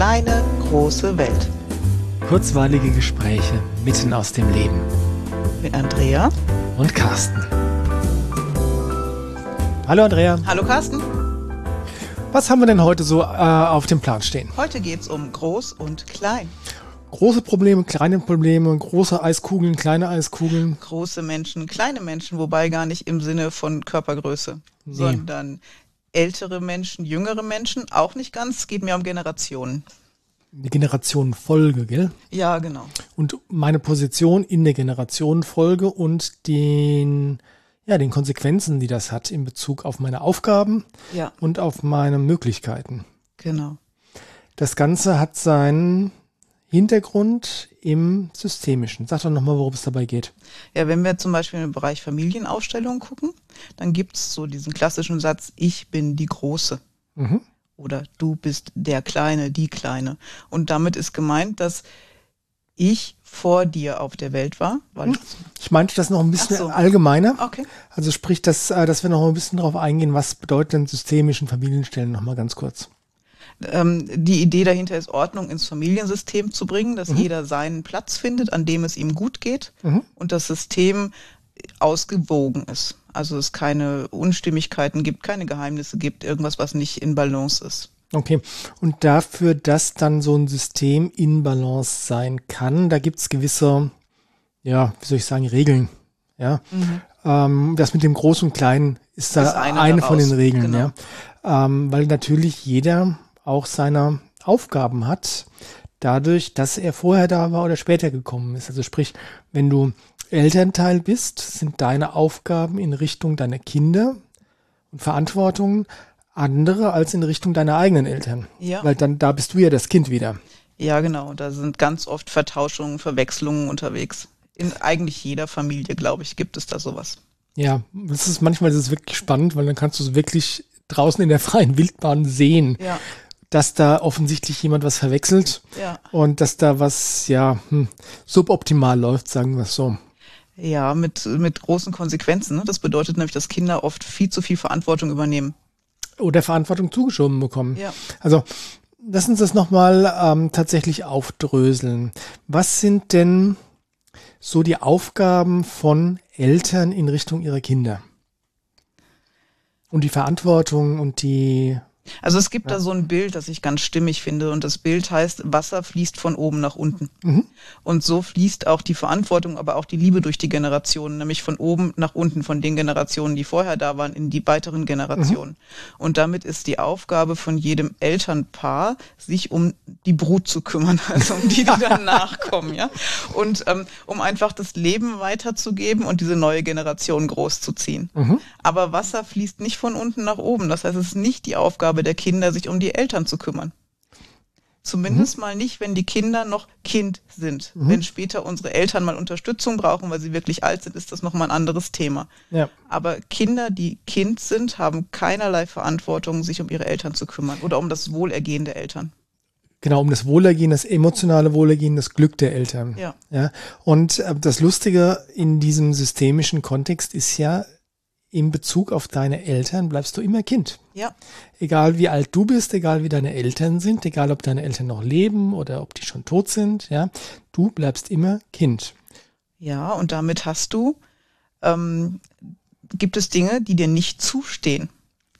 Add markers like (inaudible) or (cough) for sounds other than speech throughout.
kleine, große Welt. Kurzweilige Gespräche mitten aus dem Leben. Mit Andrea und Carsten. Hallo Andrea. Hallo Carsten. Was haben wir denn heute so äh, auf dem Plan stehen? Heute geht es um groß und klein. Große Probleme, kleine Probleme, große Eiskugeln, kleine Eiskugeln. Große Menschen, kleine Menschen, wobei gar nicht im Sinne von Körpergröße, nee. sondern ältere Menschen, jüngere Menschen, auch nicht ganz, es geht mir um Generationen. Die Generationenfolge, gell? Ja, genau. Und meine Position in der Generationenfolge und den, ja, den Konsequenzen, die das hat in Bezug auf meine Aufgaben ja. und auf meine Möglichkeiten. Genau. Das Ganze hat seinen Hintergrund im Systemischen. Sag doch nochmal, worum es dabei geht. Ja, wenn wir zum Beispiel im Bereich Familienaufstellung gucken, dann gibt es so diesen klassischen Satz, ich bin die Große. Mhm. Oder du bist der Kleine, die Kleine. Und damit ist gemeint, dass ich vor dir auf der Welt war. Weil hm. ich meinte das noch ein bisschen so. allgemeiner. Okay. Also sprich, dass, äh, dass wir noch ein bisschen darauf eingehen, was bedeutet denn systemischen Familienstellen nochmal ganz kurz. Ähm, die Idee dahinter ist, Ordnung ins Familiensystem zu bringen, dass mhm. jeder seinen Platz findet, an dem es ihm gut geht mhm. und das System ausgewogen ist. Also es keine Unstimmigkeiten gibt, keine Geheimnisse gibt, irgendwas, was nicht in Balance ist. Okay, und dafür, dass dann so ein System in Balance sein kann, da gibt's gewisse, ja, wie soll ich sagen, Regeln. Ja, mhm. ähm, das mit dem Großen und Kleinen ist da ist eine, eine von den Regeln, genau. ja, ähm, weil natürlich jeder auch seine Aufgaben hat, dadurch, dass er vorher da war oder später gekommen ist. Also sprich, wenn du Elternteil bist, sind deine Aufgaben in Richtung deiner Kinder und Verantwortungen andere als in Richtung deiner eigenen Eltern. Ja. Weil dann, da bist du ja das Kind wieder. Ja, genau. Da sind ganz oft Vertauschungen, Verwechslungen unterwegs. In eigentlich jeder Familie, glaube ich, gibt es da sowas. Ja, das ist manchmal das ist wirklich spannend, weil dann kannst du es wirklich draußen in der freien Wildbahn sehen. Ja dass da offensichtlich jemand was verwechselt ja. und dass da was ja hm, suboptimal läuft, sagen wir es so. Ja, mit, mit großen Konsequenzen. Ne? Das bedeutet nämlich, dass Kinder oft viel zu viel Verantwortung übernehmen. Oder Verantwortung zugeschoben bekommen. Ja. Also lass uns das nochmal ähm, tatsächlich aufdröseln. Was sind denn so die Aufgaben von Eltern in Richtung ihrer Kinder? Und die Verantwortung und die also es gibt ja. da so ein Bild, das ich ganz stimmig finde und das Bild heißt, Wasser fließt von oben nach unten. Mhm. Und so fließt auch die Verantwortung, aber auch die Liebe durch die Generationen, nämlich von oben nach unten, von den Generationen, die vorher da waren, in die weiteren Generationen. Mhm. Und damit ist die Aufgabe von jedem Elternpaar, sich um die Brut zu kümmern, (laughs) also um die, die danach kommen, ja. Und ähm, um einfach das Leben weiterzugeben und diese neue Generation großzuziehen. Mhm. Aber Wasser fließt nicht von unten nach oben. Das heißt, es ist nicht die Aufgabe Aufgabe der Kinder, sich um die Eltern zu kümmern. Zumindest mhm. mal nicht, wenn die Kinder noch Kind sind. Mhm. Wenn später unsere Eltern mal Unterstützung brauchen, weil sie wirklich alt sind, ist das nochmal ein anderes Thema. Ja. Aber Kinder, die Kind sind, haben keinerlei Verantwortung, sich um ihre Eltern zu kümmern oder um das Wohlergehen der Eltern. Genau, um das Wohlergehen, das emotionale Wohlergehen, das Glück der Eltern. Ja. ja. Und äh, das Lustige in diesem systemischen Kontext ist ja, in Bezug auf deine Eltern bleibst du immer Kind. Ja. Egal wie alt du bist, egal wie deine Eltern sind, egal ob deine Eltern noch leben oder ob die schon tot sind, ja, du bleibst immer Kind. Ja, und damit hast du, ähm, gibt es Dinge, die dir nicht zustehen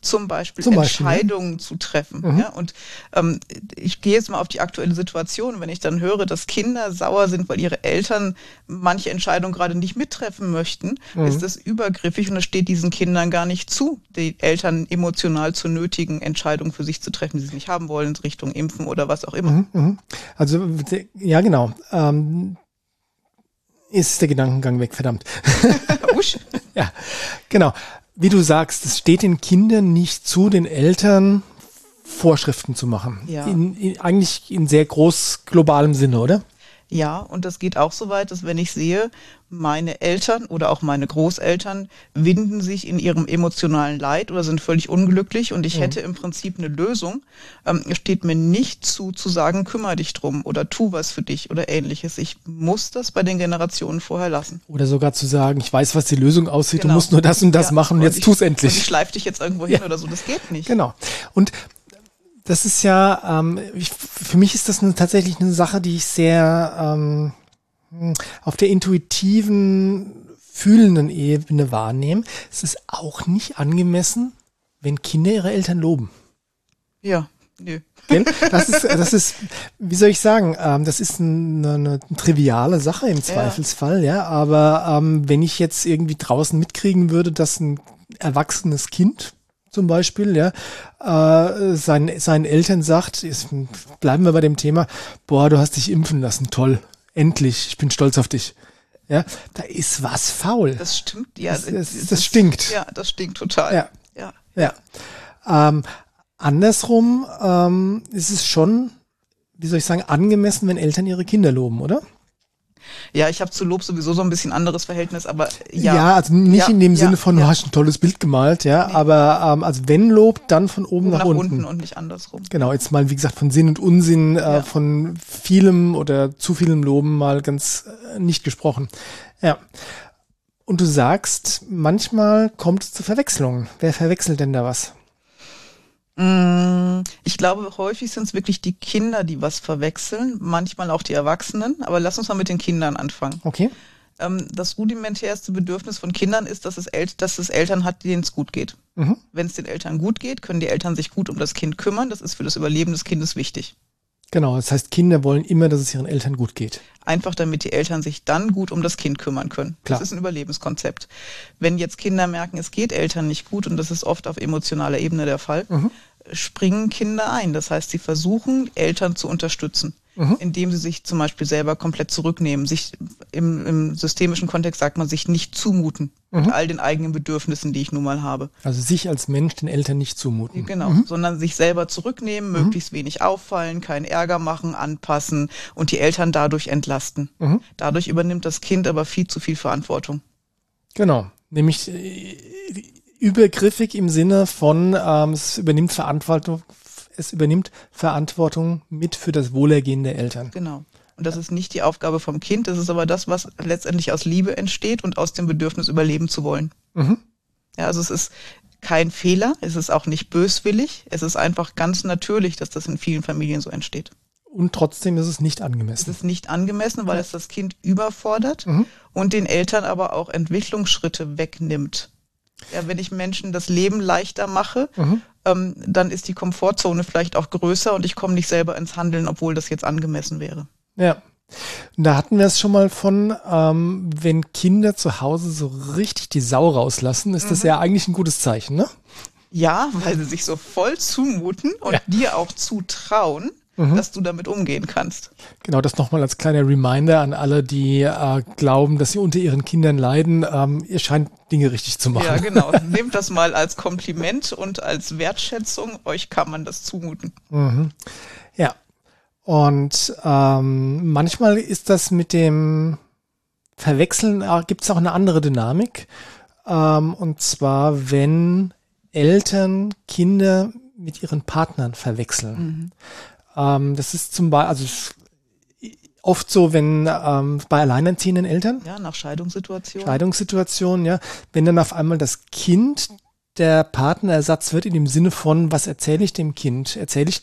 zum Beispiel zum Entscheidungen Beispiel, ja. zu treffen. Mhm. Ja? Und ähm, ich gehe jetzt mal auf die aktuelle Situation. Wenn ich dann höre, dass Kinder sauer sind, weil ihre Eltern manche Entscheidungen gerade nicht mittreffen möchten, mhm. ist das übergriffig und es steht diesen Kindern gar nicht zu, die Eltern emotional zu nötigen, Entscheidungen für sich zu treffen, die sie nicht haben wollen, Richtung Impfen oder was auch immer. Mhm. mhm. Also ja, genau. Ähm, ist der Gedankengang weg, verdammt. (laughs) (laughs) ja, genau wie du sagst, es steht den Kindern nicht zu, den Eltern Vorschriften zu machen. Ja. In, in, eigentlich in sehr groß globalem Sinne, oder? Ja, und das geht auch so weit, dass wenn ich sehe, meine Eltern oder auch meine Großeltern winden sich in ihrem emotionalen Leid oder sind völlig unglücklich und ich mhm. hätte im Prinzip eine Lösung, ähm, steht mir nicht zu, zu sagen, kümmere dich drum oder tu was für dich oder ähnliches. Ich muss das bei den Generationen vorher lassen. Oder sogar zu sagen, ich weiß, was die Lösung aussieht, genau. du musst nur das und das ja, machen und, jetzt tu es endlich. Ich schleife dich jetzt irgendwo hin ja. oder so, das geht nicht. Genau. Und das ist ja, ähm, ich, für mich ist das eine, tatsächlich eine Sache, die ich sehr ähm, auf der intuitiven, fühlenden Ebene wahrnehme. Es ist auch nicht angemessen, wenn Kinder ihre Eltern loben. Ja, nö. Das ist, (laughs) das ist, wie soll ich sagen, ähm, das ist eine, eine triviale Sache im Zweifelsfall, ja. ja aber ähm, wenn ich jetzt irgendwie draußen mitkriegen würde, dass ein erwachsenes Kind zum Beispiel, ja, äh, sein, seinen Eltern sagt, jetzt bleiben wir bei dem Thema, boah, du hast dich impfen lassen, toll, endlich, ich bin stolz auf dich. Ja, da ist was faul. Das stimmt, ja. Das, das, das, das stinkt. Ja, das stinkt total. Ja. Ja. ja. Ähm, andersrum ähm, ist es schon, wie soll ich sagen, angemessen, wenn Eltern ihre Kinder loben, oder? Ja, ich habe zu Lob sowieso so ein bisschen anderes Verhältnis, aber ja. Ja, also nicht ja, in dem ja, Sinne von, ja. du hast ein tolles Bild gemalt, ja, nee. aber ähm, also wenn Lob, dann von oben, oben nach, nach unten. unten. und nicht andersrum. Genau, jetzt mal wie gesagt von Sinn und Unsinn, äh, von vielem oder zu vielem Loben mal ganz äh, nicht gesprochen. Ja. Und du sagst, manchmal kommt es zu Verwechslungen. Wer verwechselt denn da was? Mm, ich glaube, häufig sind es wirklich die Kinder, die was verwechseln, manchmal auch die Erwachsenen. Aber lass uns mal mit den Kindern anfangen. Okay. Ähm, das rudimentärste Bedürfnis von Kindern ist, dass es, El dass es Eltern hat, denen es gut geht. Mhm. Wenn es den Eltern gut geht, können die Eltern sich gut um das Kind kümmern. Das ist für das Überleben des Kindes wichtig. Genau, das heißt, Kinder wollen immer, dass es ihren Eltern gut geht. Einfach damit die Eltern sich dann gut um das Kind kümmern können. Klar. Das ist ein Überlebenskonzept. Wenn jetzt Kinder merken, es geht Eltern nicht gut, und das ist oft auf emotionaler Ebene der Fall, mhm springen Kinder ein. Das heißt, sie versuchen, Eltern zu unterstützen, mhm. indem sie sich zum Beispiel selber komplett zurücknehmen, sich im, im systemischen Kontext sagt man, sich nicht zumuten mhm. mit all den eigenen Bedürfnissen, die ich nun mal habe. Also sich als Mensch den Eltern nicht zumuten. Genau, mhm. sondern sich selber zurücknehmen, mhm. möglichst wenig auffallen, keinen Ärger machen, anpassen und die Eltern dadurch entlasten. Mhm. Dadurch übernimmt das Kind aber viel zu viel Verantwortung. Genau, nämlich äh, übergriffig im Sinne von, ähm, es übernimmt Verantwortung, es übernimmt Verantwortung mit für das Wohlergehen der Eltern. Genau. Und das ist nicht die Aufgabe vom Kind, das ist aber das, was letztendlich aus Liebe entsteht und aus dem Bedürfnis überleben zu wollen. Mhm. Ja, also es ist kein Fehler, es ist auch nicht böswillig, es ist einfach ganz natürlich, dass das in vielen Familien so entsteht. Und trotzdem ist es nicht angemessen. Es ist nicht angemessen, weil es das Kind überfordert mhm. und den Eltern aber auch Entwicklungsschritte wegnimmt. Ja, wenn ich Menschen das Leben leichter mache, mhm. ähm, dann ist die Komfortzone vielleicht auch größer und ich komme nicht selber ins Handeln, obwohl das jetzt angemessen wäre. Ja. Da hatten wir es schon mal von, ähm, wenn Kinder zu Hause so richtig die Sau rauslassen, ist mhm. das ja eigentlich ein gutes Zeichen, ne? Ja, weil sie sich so voll zumuten und ja. dir auch zutrauen, mhm. dass du damit umgehen kannst. Genau, das nochmal als kleiner Reminder an alle, die äh, glauben, dass sie unter ihren Kindern leiden. Ähm, ihr scheint Dinge richtig zu machen. Ja, genau. (laughs) Nehmt das mal als Kompliment und als Wertschätzung. Euch kann man das zumuten. Mhm. Ja. Und ähm, manchmal ist das mit dem Verwechseln, äh, gibt es auch eine andere Dynamik. Ähm, und zwar, wenn Eltern Kinder mit ihren Partnern verwechseln. Mhm. Ähm, das ist zum Beispiel, also oft so, wenn ähm, bei alleinerziehenden Eltern. Ja, nach Scheidungssituationen. Scheidungssituationen, ja. Wenn dann auf einmal das Kind der Partnerersatz wird in dem Sinne von, was erzähle ich dem Kind? Erzähle ich,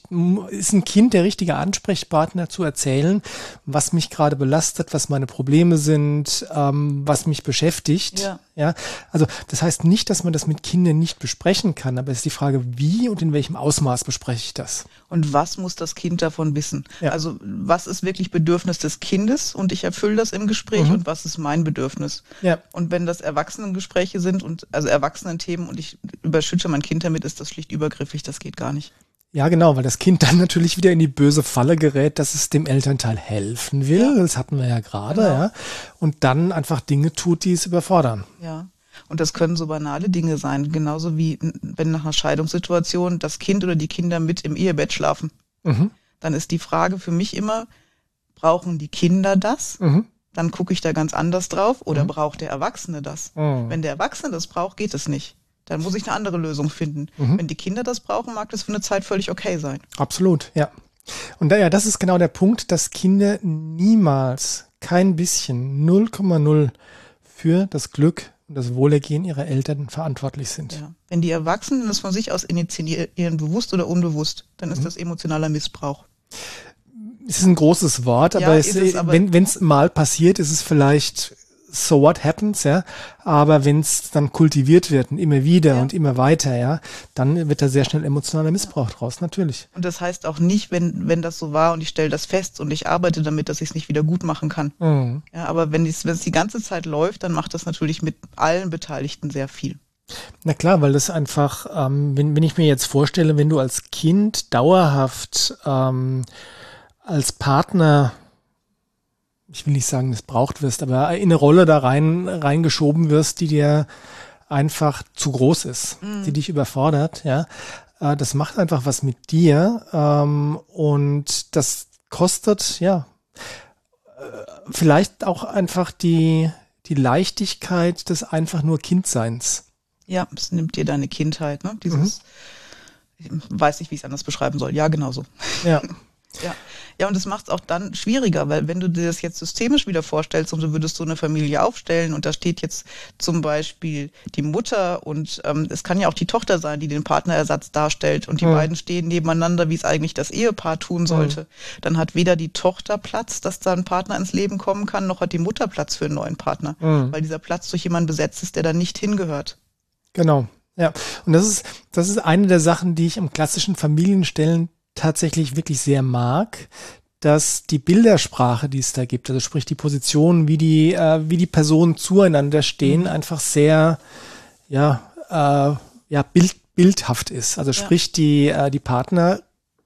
ist ein Kind der richtige Ansprechpartner zu erzählen, was mich gerade belastet, was meine Probleme sind, ähm, was mich beschäftigt? Ja. ja. Also das heißt nicht, dass man das mit Kindern nicht besprechen kann, aber es ist die Frage, wie und in welchem Ausmaß bespreche ich das? Und was muss das Kind davon wissen? Ja. Also was ist wirklich Bedürfnis des Kindes und ich erfülle das im Gespräch mhm. und was ist mein Bedürfnis? Ja. Und wenn das Erwachsenengespräche sind und also Erwachsenenthemen und ich überschütte mein Kind damit, ist das schlicht übergriffig, das geht gar nicht. Ja, genau, weil das Kind dann natürlich wieder in die böse Falle gerät, dass es dem Elternteil helfen will. Ja. Das hatten wir ja gerade, genau. ja. Und dann einfach Dinge tut, die es überfordern. Ja. Und das können so banale Dinge sein, genauso wie wenn nach einer Scheidungssituation das Kind oder die Kinder mit im Ehebett schlafen. Mhm. Dann ist die Frage für mich immer, brauchen die Kinder das? Mhm. Dann gucke ich da ganz anders drauf. Oder mhm. braucht der Erwachsene das? Mhm. Wenn der Erwachsene das braucht, geht es nicht. Dann muss ich eine andere Lösung finden. Mhm. Wenn die Kinder das brauchen, mag das für eine Zeit völlig okay sein. Absolut, ja. Und ja, das ist genau der Punkt, dass Kinder niemals kein bisschen 0,0 für das Glück und das Wohlergehen ihrer Eltern verantwortlich sind. Ja. Wenn die Erwachsenen das von sich aus initiieren, bewusst oder unbewusst, dann ist mhm. das emotionaler Missbrauch. Es ist ein großes Wort, aber, ja, es, es, aber wenn es mal passiert, ist es vielleicht so what happens, ja. Aber wenn es dann kultiviert wird und immer wieder ja. und immer weiter, ja, dann wird da sehr schnell emotionaler Missbrauch draus, natürlich. Und das heißt auch nicht, wenn, wenn das so war und ich stelle das fest und ich arbeite damit, dass ich es nicht wieder gut machen kann. Mhm. Ja, aber wenn es die ganze Zeit läuft, dann macht das natürlich mit allen Beteiligten sehr viel. Na klar, weil das einfach, ähm, wenn, wenn ich mir jetzt vorstelle, wenn du als Kind dauerhaft ähm, als Partner ich will nicht sagen missbraucht wirst, aber in eine Rolle da rein reingeschoben wirst, die dir einfach zu groß ist, mhm. die dich überfordert, ja. Äh, das macht einfach was mit dir ähm, und das kostet, ja, äh, vielleicht auch einfach die, die Leichtigkeit des einfach nur Kindseins. Ja, es nimmt dir deine Kindheit, ne? Dieses, mhm. ich weiß nicht, wie ich es anders beschreiben soll. Ja, genau so. Ja. (laughs) Ja, ja und das macht es auch dann schwieriger, weil wenn du dir das jetzt systemisch wieder vorstellst und du würdest so eine Familie aufstellen und da steht jetzt zum Beispiel die Mutter und ähm, es kann ja auch die Tochter sein, die den Partnerersatz darstellt und die mhm. beiden stehen nebeneinander, wie es eigentlich das Ehepaar tun sollte, mhm. dann hat weder die Tochter Platz, dass da ein Partner ins Leben kommen kann, noch hat die Mutter Platz für einen neuen Partner, mhm. weil dieser Platz durch jemanden besetzt ist, der da nicht hingehört. Genau. Ja, und das ist, das ist eine der Sachen, die ich im klassischen Familienstellen tatsächlich wirklich sehr mag, dass die Bildersprache, die es da gibt, also sprich die Position, wie die, äh, wie die Personen zueinander stehen, mhm. einfach sehr, ja, äh, ja, bild, bildhaft ist. Also sprich, ja. die, äh, die Partner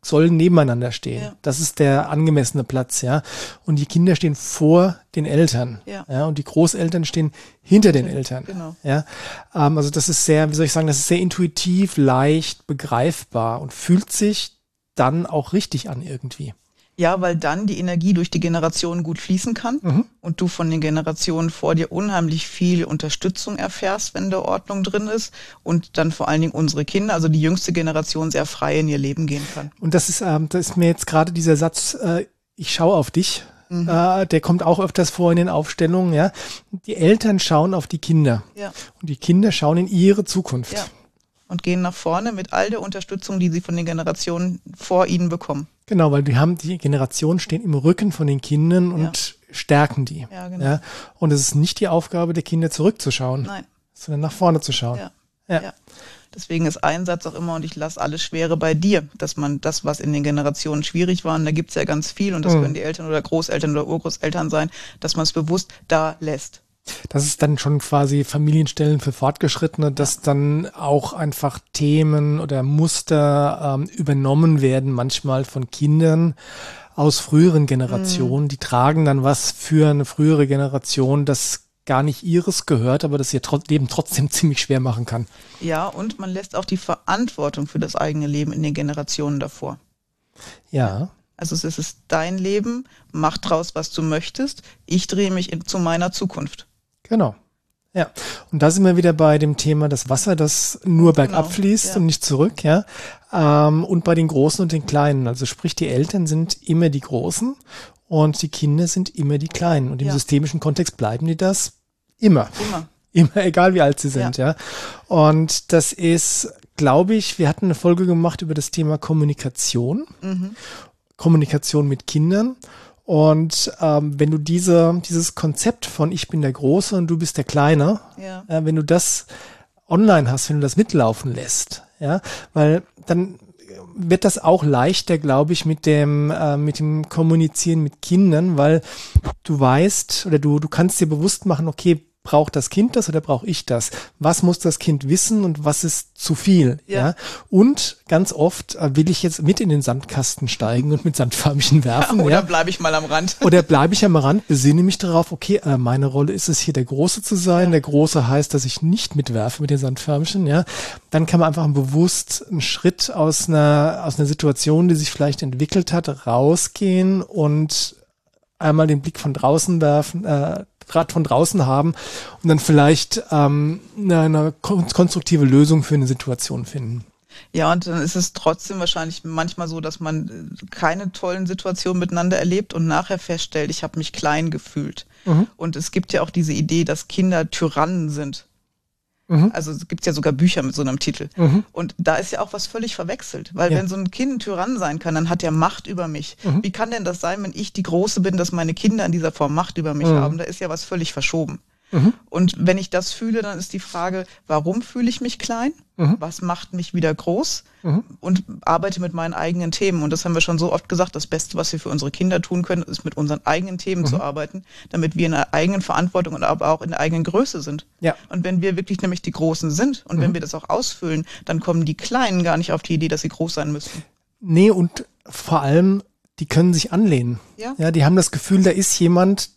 sollen nebeneinander stehen. Ja. Das ist der angemessene Platz, ja. Und die Kinder stehen vor den Eltern, ja. ja und die Großeltern stehen hinter den Eltern, genau. ja. Ähm, also das ist sehr, wie soll ich sagen, das ist sehr intuitiv, leicht, begreifbar und fühlt sich dann auch richtig an irgendwie. Ja, weil dann die Energie durch die Generationen gut fließen kann mhm. und du von den Generationen vor dir unheimlich viel Unterstützung erfährst, wenn da Ordnung drin ist und dann vor allen Dingen unsere Kinder, also die jüngste Generation, sehr frei in ihr Leben gehen kann. Und das ist, ähm, das ist mir jetzt gerade dieser Satz, äh, ich schaue auf dich, mhm. äh, der kommt auch öfters vor in den Aufstellungen, ja. Die Eltern schauen auf die Kinder ja. und die Kinder schauen in ihre Zukunft. Ja und gehen nach vorne mit all der Unterstützung, die sie von den Generationen vor ihnen bekommen. Genau, weil die haben, die Generationen stehen im Rücken von den Kindern und ja. stärken die. Ja, genau. Ja? Und es ist nicht die Aufgabe der Kinder zurückzuschauen, Nein. sondern nach vorne zu schauen. Ja. ja. ja. Deswegen ist ein Satz auch immer, und ich lasse alles Schwere bei dir, dass man das, was in den Generationen schwierig war, und da gibt's ja ganz viel, und das mhm. können die Eltern oder Großeltern oder Urgroßeltern sein, dass man es bewusst da lässt. Das ist dann schon quasi Familienstellen für Fortgeschrittene, dass dann auch einfach Themen oder Muster ähm, übernommen werden, manchmal von Kindern aus früheren Generationen. Mhm. Die tragen dann was für eine frühere Generation, das gar nicht ihres gehört, aber das ihr Leben trotzdem (laughs) ziemlich schwer machen kann. Ja, und man lässt auch die Verantwortung für das eigene Leben in den Generationen davor. Ja. Also es ist dein Leben, mach draus, was du möchtest. Ich drehe mich in, zu meiner Zukunft. Genau. Ja, und da sind wir wieder bei dem Thema das Wasser, das nur bergab genau, fließt ja. und nicht zurück, ja. Ähm, und bei den Großen und den Kleinen. Also sprich, die Eltern sind immer die Großen und die Kinder sind immer die Kleinen. Und im ja. systemischen Kontext bleiben die das immer. Immer. (laughs) Immer, egal wie alt sie sind, ja. ja. Und das ist, glaube ich, wir hatten eine Folge gemacht über das Thema Kommunikation. Mhm. Kommunikation mit Kindern. Und ähm, wenn du diese, dieses Konzept von ich bin der Große und du bist der Kleine, ja. äh, wenn du das online hast, wenn du das mitlaufen lässt, ja, weil dann wird das auch leichter, glaube ich, mit dem äh, mit dem Kommunizieren mit Kindern, weil du weißt oder du du kannst dir bewusst machen, okay, braucht das Kind das oder brauche ich das? Was muss das Kind wissen und was ist zu viel? Ja. ja? Und ganz oft äh, will ich jetzt mit in den Sandkasten steigen und mit Sandförmchen (laughs) werfen. oder ja? bleibe ich mal am Rand. (laughs) Oder bleibe ich am Rand, besinne mich darauf, okay, äh, meine Rolle ist es hier der Große zu sein. Ja. Der Große heißt, dass ich nicht mitwerfe mit den Sandförmchen, ja. Dann kann man einfach bewusst einen Schritt aus einer, aus einer Situation, die sich vielleicht entwickelt hat, rausgehen und einmal den Blick von draußen werfen, äh, gerade von draußen haben und dann vielleicht ähm, eine, eine konstruktive Lösung für eine Situation finden. Ja, und dann ist es trotzdem wahrscheinlich manchmal so, dass man äh, keine tollen Situationen miteinander erlebt und nachher feststellt, ich habe mich klein gefühlt. Mhm. Und es gibt ja auch diese Idee, dass Kinder Tyrannen sind. Mhm. Also es gibt ja sogar Bücher mit so einem Titel. Mhm. Und da ist ja auch was völlig verwechselt. Weil ja. wenn so ein Kind ein Tyrann sein kann, dann hat er Macht über mich. Mhm. Wie kann denn das sein, wenn ich die Große bin, dass meine Kinder in dieser Form Macht über mich mhm. haben? Da ist ja was völlig verschoben. Mhm. Und wenn ich das fühle, dann ist die Frage, warum fühle ich mich klein? Mhm. Was macht mich wieder groß? Mhm. Und arbeite mit meinen eigenen Themen. Und das haben wir schon so oft gesagt, das Beste, was wir für unsere Kinder tun können, ist mit unseren eigenen Themen zu mhm. arbeiten, damit wir in der eigenen Verantwortung und aber auch in der eigenen Größe sind. Ja. Und wenn wir wirklich nämlich die Großen sind und wenn mhm. wir das auch ausfüllen, dann kommen die Kleinen gar nicht auf die Idee, dass sie groß sein müssen. Nee, und vor allem, die können sich anlehnen. Ja. ja, die haben das Gefühl, da ist jemand,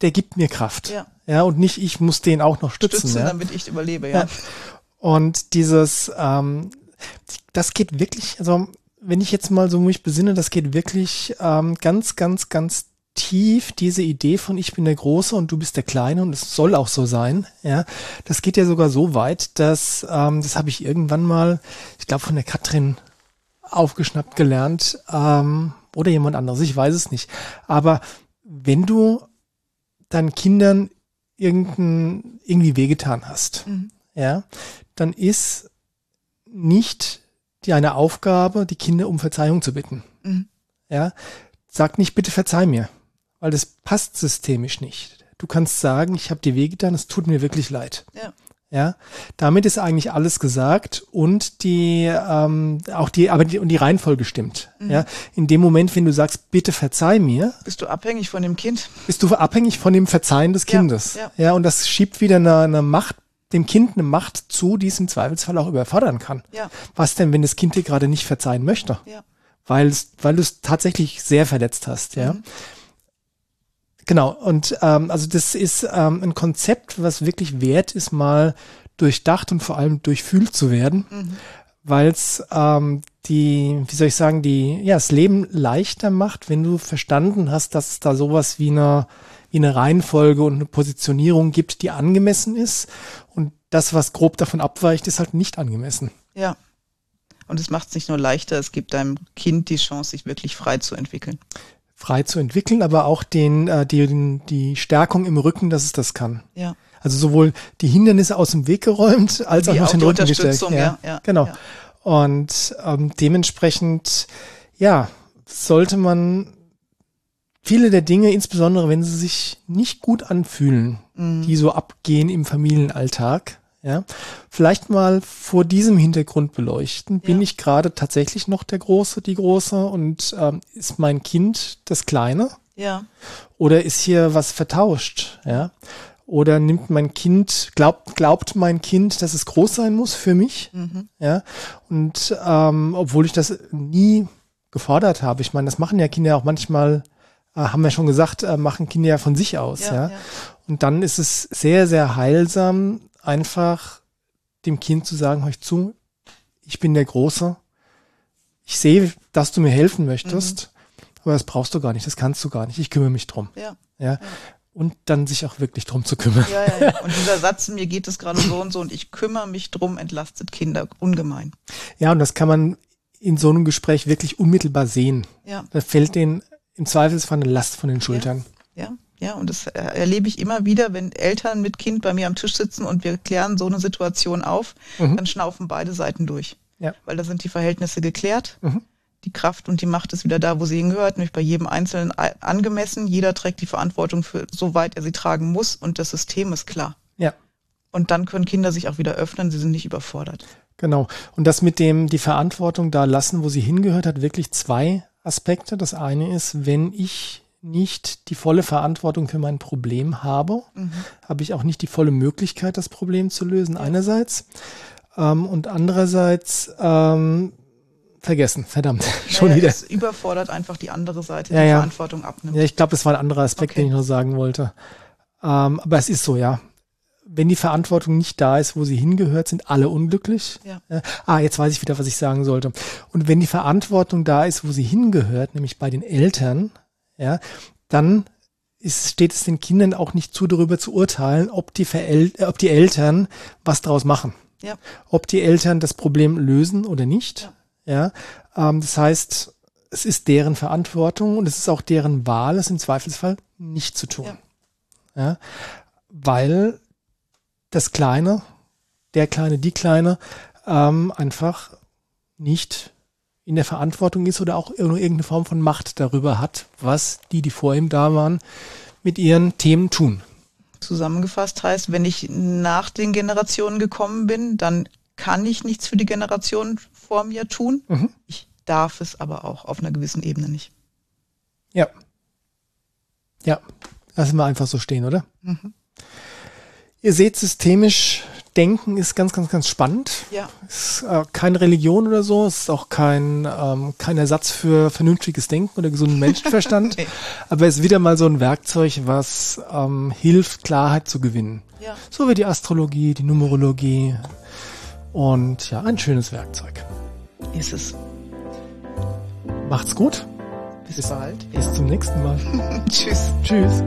der gibt mir Kraft. Ja. Ja, und nicht ich muss den auch noch stützen. Stützen, ja? damit ich überlebe, ja. ja. Und dieses, ähm, das geht wirklich, also wenn ich jetzt mal so mich besinne, das geht wirklich ähm, ganz, ganz, ganz tief diese Idee von ich bin der Große und du bist der Kleine und es soll auch so sein. Ja, das geht ja sogar so weit, dass ähm, das habe ich irgendwann mal, ich glaube von der Katrin aufgeschnappt gelernt ähm, oder jemand anderes, ich weiß es nicht. Aber wenn du deinen Kindern irgendein, irgendwie wehgetan hast, mhm. ja, dann ist nicht die eine Aufgabe, die Kinder um Verzeihung zu bitten. Mhm. Ja, sag nicht, bitte verzeih mir, weil das passt systemisch nicht. Du kannst sagen, ich habe dir wehgetan, es tut mir wirklich leid. Ja. Ja, damit ist eigentlich alles gesagt und die ähm, auch die aber die und die Reihenfolge stimmt. Mhm. Ja, in dem Moment, wenn du sagst, bitte verzeih mir, bist du abhängig von dem Kind. Bist du abhängig von dem Verzeihen des Kindes. Ja, ja. ja und das schiebt wieder eine, eine Macht dem Kind eine Macht zu, die es im Zweifelsfall auch überfordern kann. Ja. Was denn, wenn das Kind dir gerade nicht verzeihen möchte? Ja. Weil weil du es tatsächlich sehr verletzt hast, ja. Mhm. Genau, und ähm, also das ist ähm, ein Konzept, was wirklich wert ist, mal durchdacht und vor allem durchfühlt zu werden, mhm. weil es ähm, die, wie soll ich sagen, die, ja, das Leben leichter macht, wenn du verstanden hast, dass es da sowas wie eine, wie eine Reihenfolge und eine Positionierung gibt, die angemessen ist. Und das, was grob davon abweicht, ist halt nicht angemessen. Ja. Und es macht es nicht nur leichter, es gibt deinem Kind die Chance, sich wirklich frei zu entwickeln frei zu entwickeln, aber auch den, äh, die, die Stärkung im Rücken, dass es das kann. Ja. Also sowohl die Hindernisse aus dem Weg geräumt, als Wie auch noch den Rücken gestärkt. Ja, ja, ja, genau. Ja. Und ähm, dementsprechend, ja, sollte man viele der Dinge, insbesondere wenn sie sich nicht gut anfühlen, mhm. die so abgehen im Familienalltag, ja, vielleicht mal vor diesem Hintergrund beleuchten. Bin ja. ich gerade tatsächlich noch der Große, die Große und ähm, ist mein Kind das Kleine? Ja. Oder ist hier was vertauscht? Ja. Oder nimmt mein Kind, glaubt, glaubt mein Kind, dass es groß sein muss für mich? Mhm. Ja. Und ähm, obwohl ich das nie gefordert habe. Ich meine, das machen ja Kinder auch manchmal, äh, haben wir schon gesagt, äh, machen Kinder ja von sich aus. Ja, ja. ja. Und dann ist es sehr, sehr heilsam, einfach dem Kind zu sagen, hör ich zu, ich bin der Große. Ich sehe, dass du mir helfen möchtest, mhm. aber das brauchst du gar nicht, das kannst du gar nicht. Ich kümmere mich drum. Ja. ja. ja. Und dann sich auch wirklich drum zu kümmern. Ja, ja, ja. Und dieser Satz, mir geht es gerade so und so und ich kümmere mich drum, entlastet Kinder ungemein. Ja, und das kann man in so einem Gespräch wirklich unmittelbar sehen. Ja. Da fällt denen im Zweifelsfall eine Last von den Schultern. Ja. ja. Ja, und das erlebe ich immer wieder, wenn Eltern mit Kind bei mir am Tisch sitzen und wir klären so eine Situation auf, mhm. dann schnaufen beide Seiten durch. Ja. Weil da sind die Verhältnisse geklärt. Mhm. Die Kraft und die Macht ist wieder da, wo sie hingehört, nämlich bei jedem Einzelnen angemessen. Jeder trägt die Verantwortung für, soweit er sie tragen muss und das System ist klar. Ja. Und dann können Kinder sich auch wieder öffnen, sie sind nicht überfordert. Genau. Und das mit dem, die Verantwortung da lassen, wo sie hingehört, hat wirklich zwei Aspekte. Das eine ist, wenn ich nicht die volle Verantwortung für mein Problem habe, mhm. habe ich auch nicht die volle Möglichkeit, das Problem zu lösen, ja. einerseits. Ähm, und andererseits ähm, vergessen, verdammt, (laughs) naja, schon wieder. Es überfordert einfach die andere Seite, ja, die ja. Verantwortung abnimmt. Ja, ich glaube, das war ein anderer Aspekt, okay. den ich noch sagen wollte. Ähm, aber es ist so, ja. Wenn die Verantwortung nicht da ist, wo sie hingehört, sind alle unglücklich. Ja. ah, jetzt weiß ich wieder, was ich sagen sollte. Und wenn die Verantwortung da ist, wo sie hingehört, nämlich bei den Eltern, ja, dann ist, steht es den Kindern auch nicht zu, darüber zu urteilen, ob die, Verel ob die Eltern was draus machen. Ja. Ob die Eltern das Problem lösen oder nicht. Ja. ja ähm, das heißt, es ist deren Verantwortung und es ist auch deren Wahl, es im Zweifelsfall nicht zu tun. Ja. ja. Weil das Kleine der Kleine, die Kleine ähm, einfach nicht in der Verantwortung ist oder auch irgendeine Form von Macht darüber hat, was die, die vor ihm da waren, mit ihren Themen tun. Zusammengefasst heißt, wenn ich nach den Generationen gekommen bin, dann kann ich nichts für die Generation vor mir tun. Mhm. Ich darf es aber auch auf einer gewissen Ebene nicht. Ja. Ja, lassen wir einfach so stehen, oder? Mhm. Ihr seht, systemisch denken ist ganz, ganz, ganz spannend. Ja. Ist äh, keine Religion oder so, ist auch kein, ähm, kein Ersatz für vernünftiges Denken oder gesunden (laughs) Menschenverstand. nee. Aber es ist wieder mal so ein Werkzeug, was ähm, hilft, Klarheit zu gewinnen. Ja. So wie die Astrologie, die Numerologie. Und ja, ein schönes Werkzeug. Ist es. Macht's gut. Bis, Bis bald. Bis zum nächsten Mal. (laughs) Tschüss. Tschüss.